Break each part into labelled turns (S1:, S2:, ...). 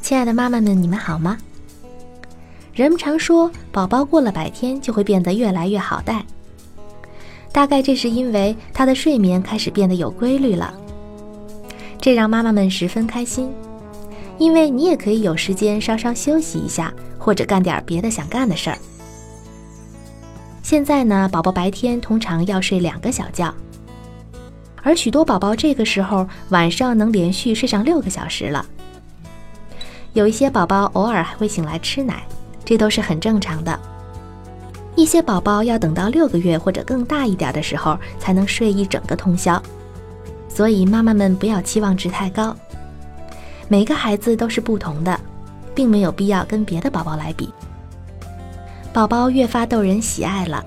S1: 亲爱的妈妈们，你们好吗？人们常说，宝宝过了百天就会变得越来越好带。大概这是因为他的睡眠开始变得有规律了，这让妈妈们十分开心，因为你也可以有时间稍稍休息一下，或者干点别的想干的事儿。现在呢，宝宝白天通常要睡两个小觉，而许多宝宝这个时候晚上能连续睡上六个小时了。有一些宝宝偶尔还会醒来吃奶，这都是很正常的。一些宝宝要等到六个月或者更大一点的时候才能睡一整个通宵，所以妈妈们不要期望值太高。每个孩子都是不同的，并没有必要跟别的宝宝来比。宝宝越发逗人喜爱了，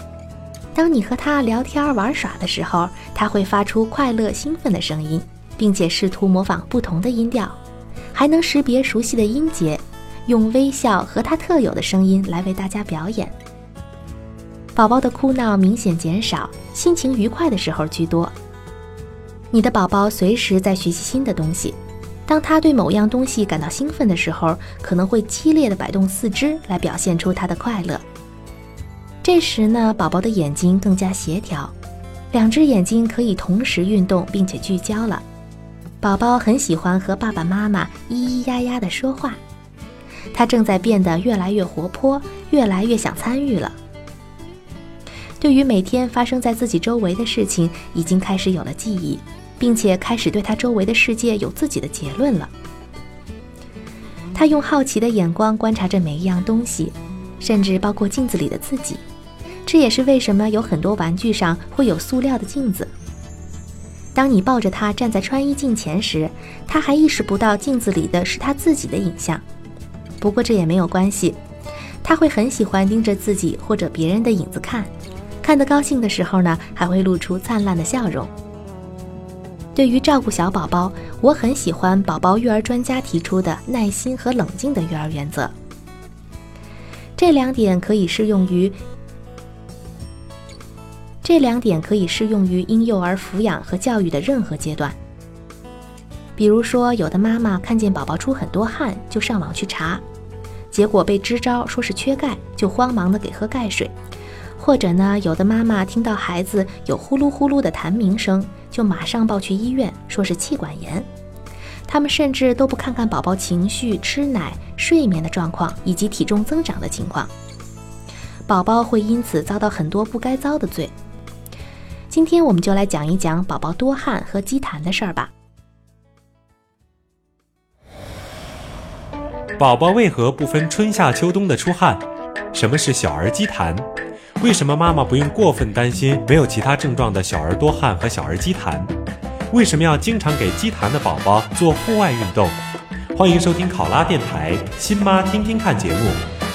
S1: 当你和他聊天玩耍的时候，他会发出快乐兴奋的声音，并且试图模仿不同的音调。还能识别熟悉的音节，用微笑和他特有的声音来为大家表演。宝宝的哭闹明显减少，心情愉快的时候居多。你的宝宝随时在学习新的东西，当他对某样东西感到兴奋的时候，可能会激烈的摆动四肢来表现出他的快乐。这时呢，宝宝的眼睛更加协调，两只眼睛可以同时运动并且聚焦了。宝宝很喜欢和爸爸妈妈咿咿呀呀的说话，他正在变得越来越活泼，越来越想参与了。对于每天发生在自己周围的事情，已经开始有了记忆，并且开始对他周围的世界有自己的结论了。他用好奇的眼光观察着每一样东西，甚至包括镜子里的自己。这也是为什么有很多玩具上会有塑料的镜子。当你抱着他站在穿衣镜前时，他还意识不到镜子里的是他自己的影像。不过这也没有关系，他会很喜欢盯着自己或者别人的影子看，看得高兴的时候呢，还会露出灿烂的笑容。对于照顾小宝宝，我很喜欢宝宝育儿专家提出的耐心和冷静的育儿原则。这两点可以适用于。这两点可以适用于婴幼儿抚养和教育的任何阶段。比如说，有的妈妈看见宝宝出很多汗，就上网去查，结果被支招说是缺钙，就慌忙的给喝钙水；或者呢，有的妈妈听到孩子有呼噜呼噜的痰鸣声，就马上抱去医院，说是气管炎。他们甚至都不看看宝宝情绪、吃奶、睡眠的状况以及体重增长的情况，宝宝会因此遭到很多不该遭的罪。今天我们就来讲一讲宝宝多汗和积痰的事儿吧。
S2: 宝宝为何不分春夏秋冬的出汗？什么是小儿积痰？为什么妈妈不用过分担心没有其他症状的小儿多汗和小儿积痰？为什么要经常给积痰的宝宝做户外运动？欢迎收听考拉电台《新妈听听看》节目。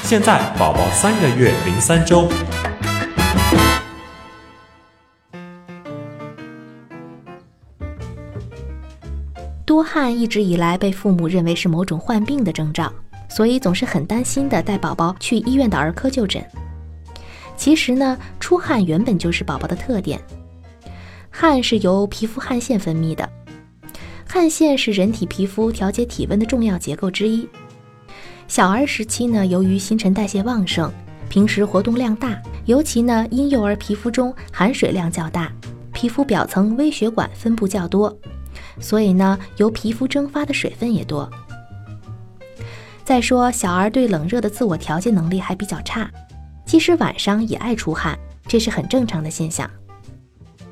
S2: 现在宝宝三个月零三周。
S1: 多汗一直以来被父母认为是某种患病的征兆，所以总是很担心的带宝宝去医院的儿科就诊。其实呢，出汗原本就是宝宝的特点。汗是由皮肤汗腺分泌的，汗腺是人体皮肤调节体温的重要结构之一。小儿时期呢，由于新陈代谢旺盛，平时活动量大，尤其呢婴幼儿皮肤中含水量较大，皮肤表层微血管分布较多。所以呢，由皮肤蒸发的水分也多。再说，小儿对冷热的自我调节能力还比较差，其实晚上也爱出汗，这是很正常的现象。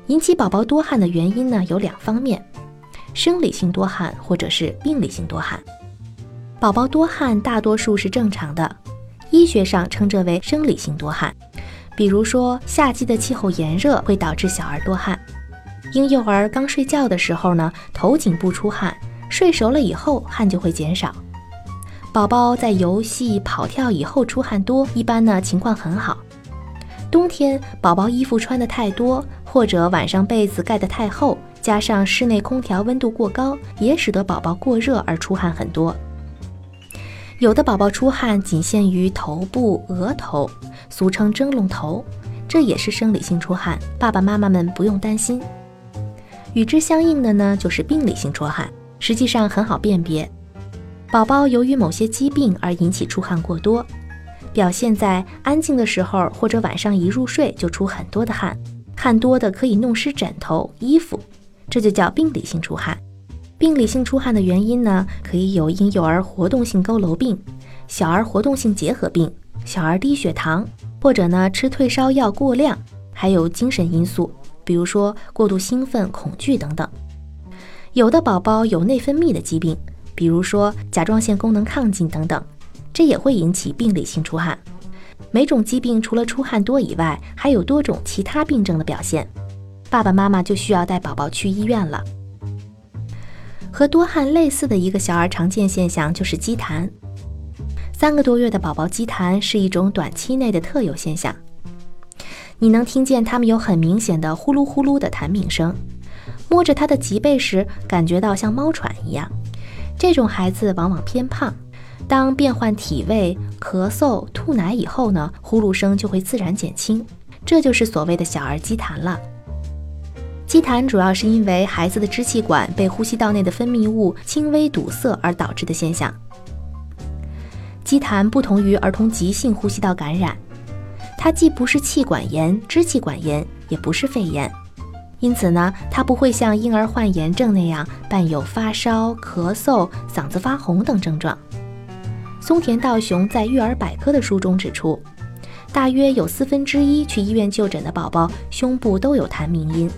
S1: 引起宝宝多汗的原因呢有两方面：生理性多汗或者是病理性多汗。宝宝多汗大多数是正常的，医学上称这为生理性多汗。比如说，夏季的气候炎热会导致小儿多汗。婴幼儿刚睡觉的时候呢，头颈部出汗，睡熟了以后汗就会减少。宝宝在游戏跑跳以后出汗多，一般呢情况很好。冬天宝宝衣服穿的太多，或者晚上被子盖得太厚，加上室内空调温度过高，也使得宝宝过热而出汗很多。有的宝宝出汗仅限于头部、额头，俗称蒸笼头，这也是生理性出汗，爸爸妈妈们不用担心。与之相应的呢，就是病理性出汗，实际上很好辨别。宝宝由于某些疾病而引起出汗过多，表现在安静的时候或者晚上一入睡就出很多的汗，汗多的可以弄湿枕头、衣服，这就叫病理性出汗。病理性出汗的原因呢，可以有婴幼儿活动性佝偻病、小儿活动性结核病、小儿低血糖，或者呢吃退烧药过量，还有精神因素，比如说过度兴奋、恐惧等等。有的宝宝有内分泌的疾病，比如说甲状腺功能亢进等等，这也会引起病理性出汗。每种疾病除了出汗多以外，还有多种其他病症的表现，爸爸妈妈就需要带宝宝去医院了。和多汗类似的一个小儿常见现象就是积痰。三个多月的宝宝积痰是一种短期内的特有现象，你能听见他们有很明显的呼噜呼噜的痰鸣声，摸着他的脊背时感觉到像猫喘一样。这种孩子往往偏胖，当变换体位、咳嗽、吐奶以后呢，呼噜声就会自然减轻，这就是所谓的小儿积痰了。积痰主要是因为孩子的支气管被呼吸道内的分泌物轻微堵塞而导致的现象。积痰不同于儿童急性呼吸道感染，它既不是气管炎、支气管炎，也不是肺炎，因此呢，它不会像婴儿患炎症那样伴有发烧、咳嗽、嗓子发红等症状。松田道雄在《育儿百科》的书中指出，大约有四分之一去医院就诊的宝宝胸部都有痰鸣音。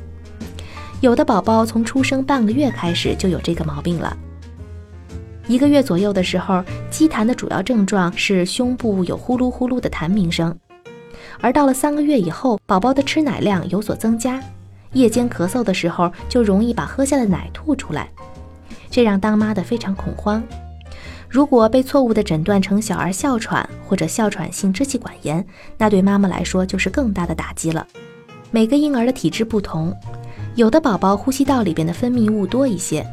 S1: 有的宝宝从出生半个月开始就有这个毛病了。一个月左右的时候，积痰的主要症状是胸部有呼噜呼噜的痰鸣声，而到了三个月以后，宝宝的吃奶量有所增加，夜间咳嗽的时候就容易把喝下的奶吐出来，这让当妈的非常恐慌。如果被错误的诊断成小儿哮喘或者哮喘性支气管炎，那对妈妈来说就是更大的打击了。每个婴儿的体质不同。有的宝宝呼吸道里边的分泌物多一些，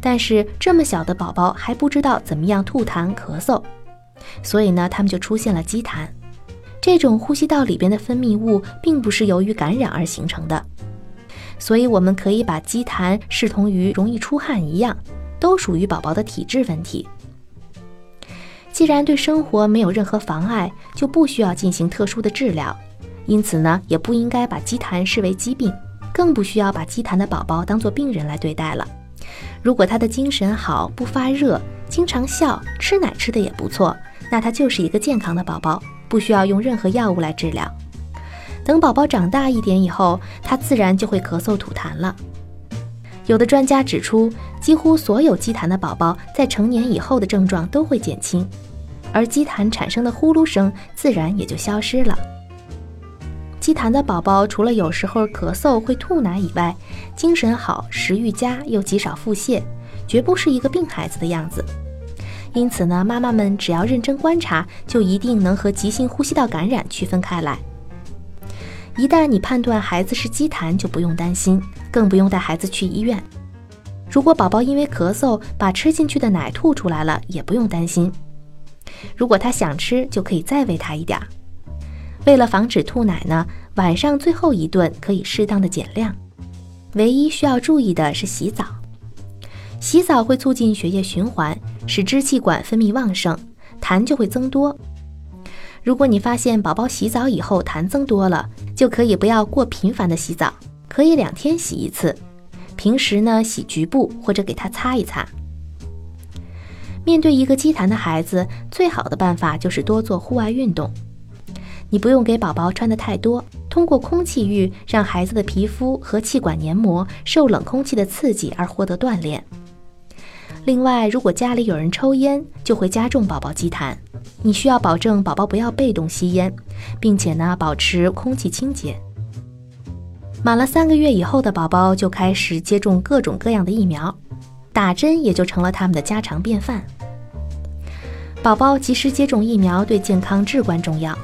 S1: 但是这么小的宝宝还不知道怎么样吐痰咳嗽，所以呢，他们就出现了积痰。这种呼吸道里边的分泌物并不是由于感染而形成的，所以我们可以把积痰视同于容易出汗一样，都属于宝宝的体质问题。既然对生活没有任何妨碍，就不需要进行特殊的治疗，因此呢，也不应该把积痰视为疾病。更不需要把积痰的宝宝当做病人来对待了。如果他的精神好，不发热，经常笑，吃奶吃的也不错，那他就是一个健康的宝宝，不需要用任何药物来治疗。等宝宝长大一点以后，他自然就会咳嗽吐痰了。有的专家指出，几乎所有积痰的宝宝在成年以后的症状都会减轻，而积痰产生的呼噜声自然也就消失了。积痰的宝宝除了有时候咳嗽会吐奶以外，精神好，食欲佳，又极少腹泻，绝不是一个病孩子的样子。因此呢，妈妈们只要认真观察，就一定能和急性呼吸道感染区分开来。一旦你判断孩子是积痰，就不用担心，更不用带孩子去医院。如果宝宝因为咳嗽把吃进去的奶吐出来了，也不用担心。如果他想吃，就可以再喂他一点儿。为了防止吐奶呢，晚上最后一顿可以适当的减量。唯一需要注意的是洗澡，洗澡会促进血液循环，使支气管分泌旺盛，痰就会增多。如果你发现宝宝洗澡以后痰增多了，就可以不要过频繁的洗澡，可以两天洗一次。平时呢，洗局部或者给他擦一擦。面对一个积痰的孩子，最好的办法就是多做户外运动。你不用给宝宝穿的太多，通过空气浴让孩子的皮肤和气管黏膜受冷空气的刺激而获得锻炼。另外，如果家里有人抽烟，就会加重宝宝积痰。你需要保证宝宝不要被动吸烟，并且呢保持空气清洁。满了三个月以后的宝宝就开始接种各种各样的疫苗，打针也就成了他们的家常便饭。宝宝及时接种疫苗对健康至关重要。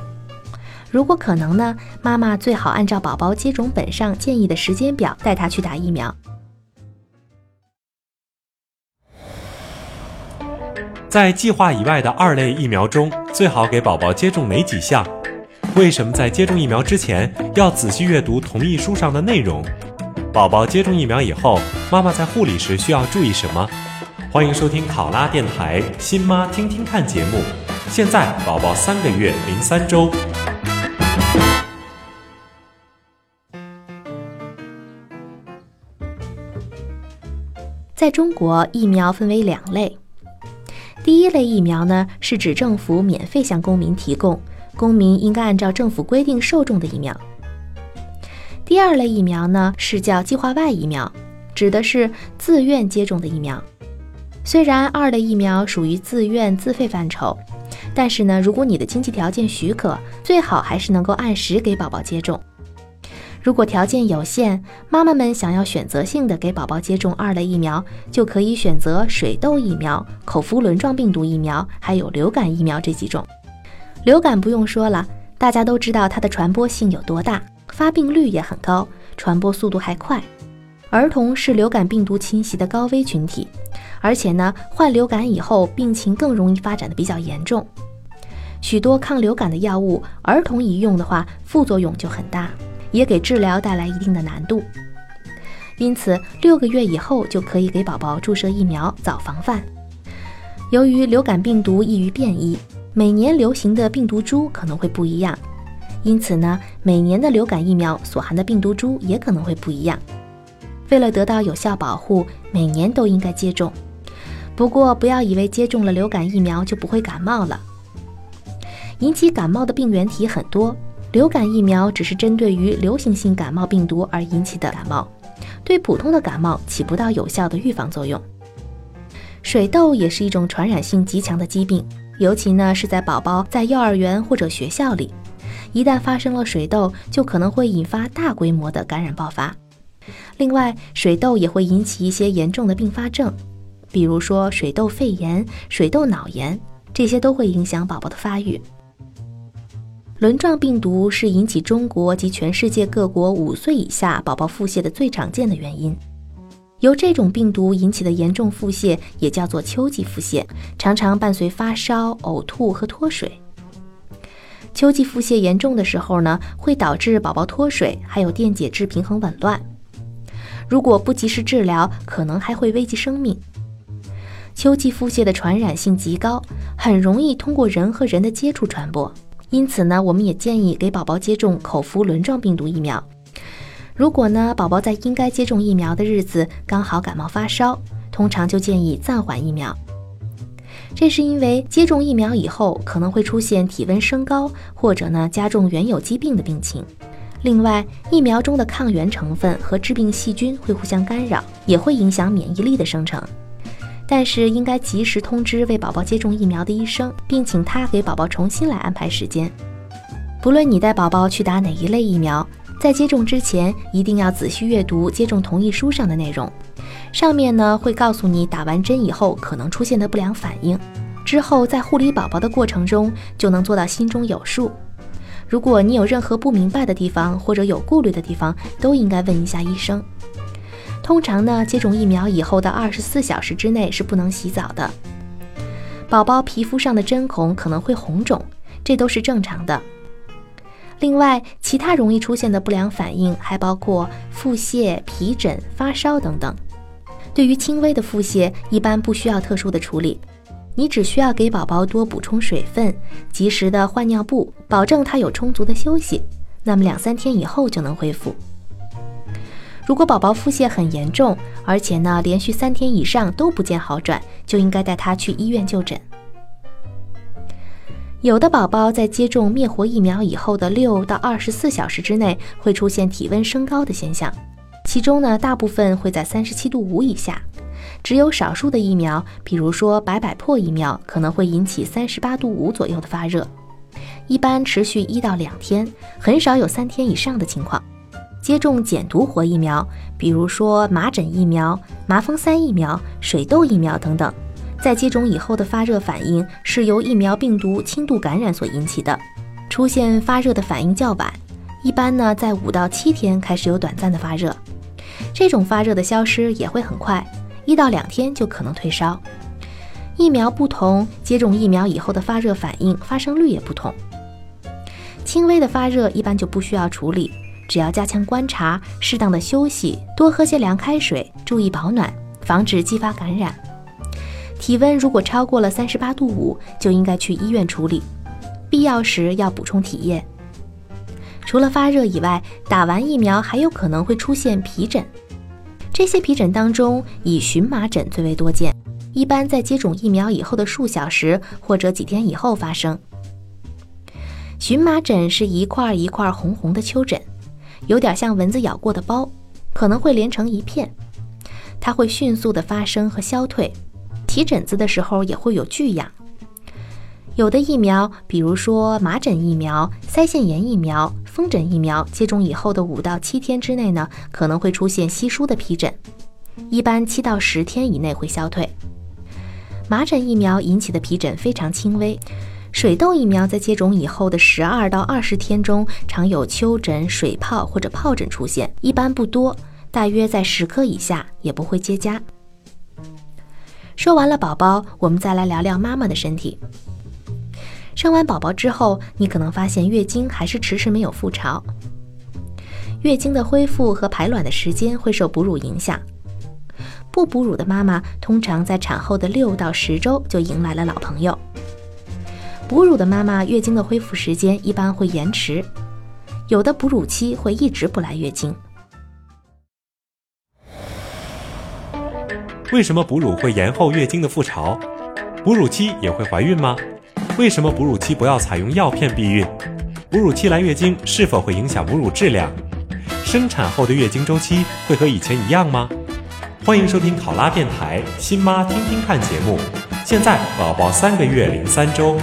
S1: 如果可能呢，妈妈最好按照宝宝接种本上建议的时间表带他去打疫苗。
S2: 在计划以外的二类疫苗中，最好给宝宝接种哪几项？为什么在接种疫苗之前要仔细阅读同意书上的内容？宝宝接种疫苗以后，妈妈在护理时需要注意什么？欢迎收听考拉电台《新妈听听看》节目。现在宝宝三个月零三周。
S1: 在中国，疫苗分为两类。第一类疫苗呢，是指政府免费向公民提供，公民应该按照政府规定受种的疫苗。第二类疫苗呢，是叫计划外疫苗，指的是自愿接种的疫苗。虽然二类疫苗属于自愿自费范畴，但是呢，如果你的经济条件许可，最好还是能够按时给宝宝接种。如果条件有限，妈妈们想要选择性的给宝宝接种二类疫苗，就可以选择水痘疫苗、口服轮状病毒疫苗，还有流感疫苗这几种。流感不用说了，大家都知道它的传播性有多大，发病率也很高，传播速度还快。儿童是流感病毒侵袭的高危群体，而且呢，患流感以后病情更容易发展的比较严重。许多抗流感的药物，儿童一用的话，副作用就很大。也给治疗带来一定的难度，因此六个月以后就可以给宝宝注射疫苗，早防范。由于流感病毒易于变异，每年流行的病毒株可能会不一样，因此呢，每年的流感疫苗所含的病毒株也可能会不一样。为了得到有效保护，每年都应该接种。不过，不要以为接种了流感疫苗就不会感冒了。引起感冒的病原体很多。流感疫苗只是针对于流行性感冒病毒而引起的感冒，对普通的感冒起不到有效的预防作用。水痘也是一种传染性极强的疾病，尤其呢是在宝宝在幼儿园或者学校里，一旦发生了水痘，就可能会引发大规模的感染爆发。另外，水痘也会引起一些严重的并发症，比如说水痘肺炎、水痘脑炎，这些都会影响宝宝的发育。轮状病毒是引起中国及全世界各国五岁以下宝宝腹泻的最常见的原因。由这种病毒引起的严重腹泻也叫做秋季腹泻，常常伴随发烧、呕吐和脱水。秋季腹泻严重的时候呢，会导致宝宝脱水，还有电解质平衡紊乱。如果不及时治疗，可能还会危及生命。秋季腹泻的传染性极高，很容易通过人和人的接触传播。因此呢，我们也建议给宝宝接种口服轮状病毒疫苗。如果呢，宝宝在应该接种疫苗的日子刚好感冒发烧，通常就建议暂缓疫苗。这是因为接种疫苗以后可能会出现体温升高，或者呢加重原有疾病的病情。另外，疫苗中的抗原成分和致病细菌会互相干扰，也会影响免疫力的生成。但是应该及时通知为宝宝接种疫苗的医生，并请他给宝宝重新来安排时间。不论你带宝宝去打哪一类疫苗，在接种之前一定要仔细阅读接种同意书上的内容，上面呢会告诉你打完针以后可能出现的不良反应，之后在护理宝宝的过程中就能做到心中有数。如果你有任何不明白的地方或者有顾虑的地方，都应该问一下医生。通常呢，接种疫苗以后的二十四小时之内是不能洗澡的。宝宝皮肤上的针孔可能会红肿，这都是正常的。另外，其他容易出现的不良反应还包括腹泻、皮疹、发烧等等。对于轻微的腹泻，一般不需要特殊的处理，你只需要给宝宝多补充水分，及时的换尿布，保证他有充足的休息，那么两三天以后就能恢复。如果宝宝腹泻很严重，而且呢连续三天以上都不见好转，就应该带他去医院就诊。有的宝宝在接种灭活疫苗以后的六到二十四小时之内会出现体温升高的现象，其中呢大部分会在三十七度五以下，只有少数的疫苗，比如说百百破疫苗，可能会引起三十八度五左右的发热，一般持续一到两天，很少有三天以上的情况。接种减毒活疫苗，比如说麻疹疫苗、麻风腮疫苗、水痘疫苗等等，在接种以后的发热反应是由疫苗病毒轻度感染所引起的，出现发热的反应较晚，一般呢在五到七天开始有短暂的发热，这种发热的消失也会很快，一到两天就可能退烧。疫苗不同，接种疫苗以后的发热反应发生率也不同，轻微的发热一般就不需要处理。只要加强观察，适当的休息，多喝些凉开水，注意保暖，防止继发感染。体温如果超过了三十八度五，就应该去医院处理，必要时要补充体液。除了发热以外，打完疫苗还有可能会出现皮疹，这些皮疹当中以荨麻疹最为多见，一般在接种疫苗以后的数小时或者几天以后发生。荨麻疹是一块一块红红的丘疹。有点像蚊子咬过的包，可能会连成一片，它会迅速的发生和消退，起疹子的时候也会有剧痒。有的疫苗，比如说麻疹疫苗、腮腺炎疫苗、风疹疫苗，接种以后的五到七天之内呢，可能会出现稀疏的皮疹，一般七到十天以内会消退。麻疹疫苗引起的皮疹非常轻微。水痘疫苗在接种以后的十二到二十天中，常有丘疹、水泡或者疱疹出现，一般不多，大约在十颗以下，也不会结痂。说完了宝宝，我们再来聊聊妈妈的身体。生完宝宝之后，你可能发现月经还是迟迟没有复潮。月经的恢复和排卵的时间会受哺乳影响。不哺乳的妈妈通常在产后的六到十周就迎来了老朋友。哺乳的妈妈月经的恢复时间一般会延迟，有的哺乳期会一直不来月经。
S2: 为什么哺乳会延后月经的复潮？哺乳期也会怀孕吗？为什么哺乳期不要采用药片避孕？哺乳期来月经是否会影响母乳质量？生产后的月经周期会和以前一样吗？欢迎收听考拉电台新妈听听看节目。现在宝宝三个月零三周。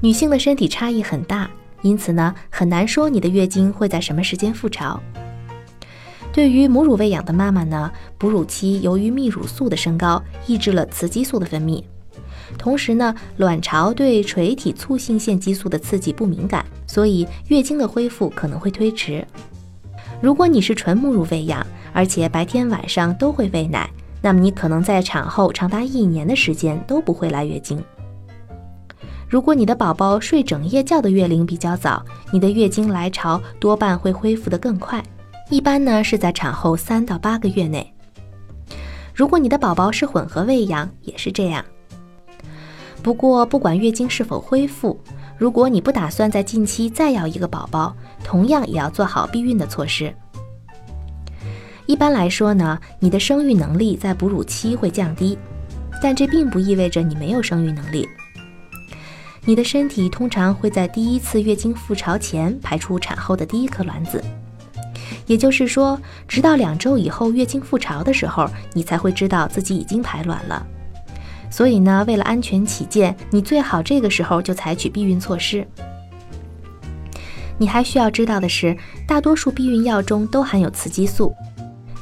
S1: 女性的身体差异很大，因此呢，很难说你的月经会在什么时间复潮。对于母乳喂养的妈妈呢，哺乳期由于泌乳素的升高，抑制了雌激素的分泌，同时呢，卵巢对垂体促性腺激素的刺激不敏感，所以月经的恢复可能会推迟。如果你是纯母乳喂养，而且白天晚上都会喂奶，那么你可能在产后长达一年的时间都不会来月经。如果你的宝宝睡整夜觉的月龄比较早，你的月经来潮多半会恢复得更快，一般呢是在产后三到八个月内。如果你的宝宝是混合喂养，也是这样。不过不管月经是否恢复，如果你不打算在近期再要一个宝宝，同样也要做好避孕的措施。一般来说呢，你的生育能力在哺乳期会降低，但这并不意味着你没有生育能力。你的身体通常会在第一次月经复潮前排出产后的第一颗卵子，也就是说，直到两周以后月经复潮的时候，你才会知道自己已经排卵了。所以呢，为了安全起见，你最好这个时候就采取避孕措施。你还需要知道的是，大多数避孕药中都含有雌激素，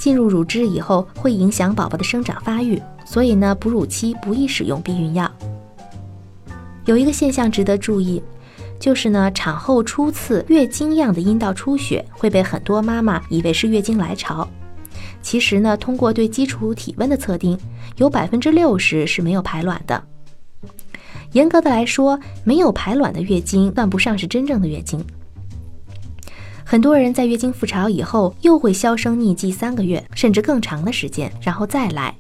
S1: 进入乳汁以后会影响宝宝的生长发育，所以呢，哺乳期不宜使用避孕药。有一个现象值得注意，就是呢，产后初次月经样的阴道出血会被很多妈妈以为是月经来潮。其实呢，通过对基础体温的测定，有百分之六十是没有排卵的。严格的来说，没有排卵的月经算不上是真正的月经。很多人在月经复潮以后，又会销声匿迹三个月甚至更长的时间，然后再来。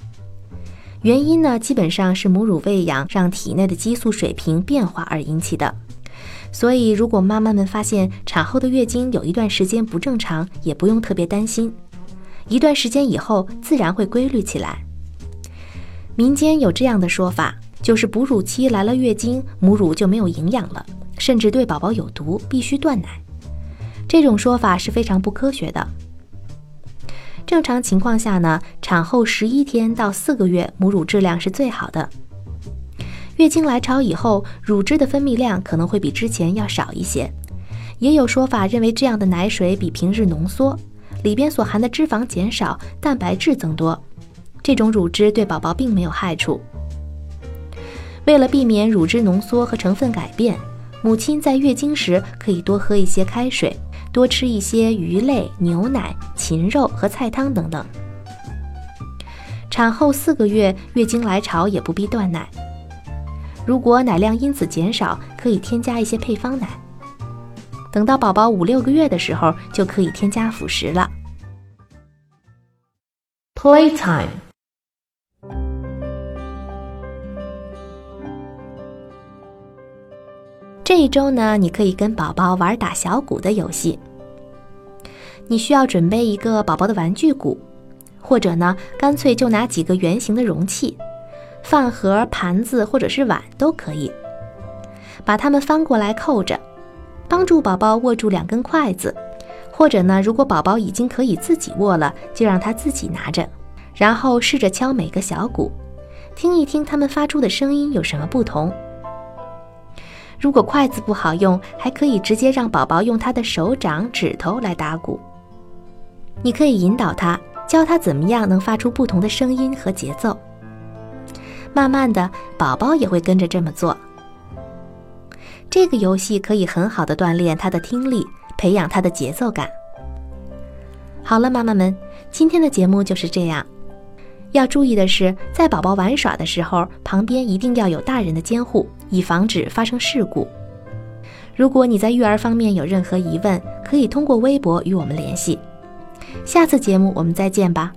S1: 原因呢，基本上是母乳喂养让体内的激素水平变化而引起的。所以，如果妈妈们发现产后的月经有一段时间不正常，也不用特别担心，一段时间以后自然会规律起来。民间有这样的说法，就是哺乳期来了月经，母乳就没有营养了，甚至对宝宝有毒，必须断奶。这种说法是非常不科学的。正常情况下呢，产后十一天到四个月，母乳质量是最好的。月经来潮以后，乳汁的分泌量可能会比之前要少一些。也有说法认为，这样的奶水比平日浓缩，里边所含的脂肪减少，蛋白质增多。这种乳汁对宝宝并没有害处。为了避免乳汁浓缩和成分改变，母亲在月经时可以多喝一些开水，多吃一些鱼类、牛奶、禽肉和菜汤等等。产后四个月月经来潮也不必断奶。如果奶量因此减少，可以添加一些配方奶。等到宝宝五六个月的时候，就可以添加辅食了。
S3: Playtime。
S1: 这一周呢，你可以跟宝宝玩打小鼓的游戏。你需要准备一个宝宝的玩具鼓，或者呢，干脆就拿几个圆形的容器。饭盒、盘子或者是碗都可以，把它们翻过来扣着，帮助宝宝握住两根筷子，或者呢，如果宝宝已经可以自己握了，就让他自己拿着，然后试着敲每个小鼓，听一听它们发出的声音有什么不同。如果筷子不好用，还可以直接让宝宝用他的手掌、指头来打鼓。你可以引导他，教他怎么样能发出不同的声音和节奏。慢慢的，宝宝也会跟着这么做。这个游戏可以很好的锻炼他的听力，培养他的节奏感。好了，妈妈们，今天的节目就是这样。要注意的是，在宝宝玩耍的时候，旁边一定要有大人的监护，以防止发生事故。如果你在育儿方面有任何疑问，可以通过微博与我们联系。下次节目我们再见吧。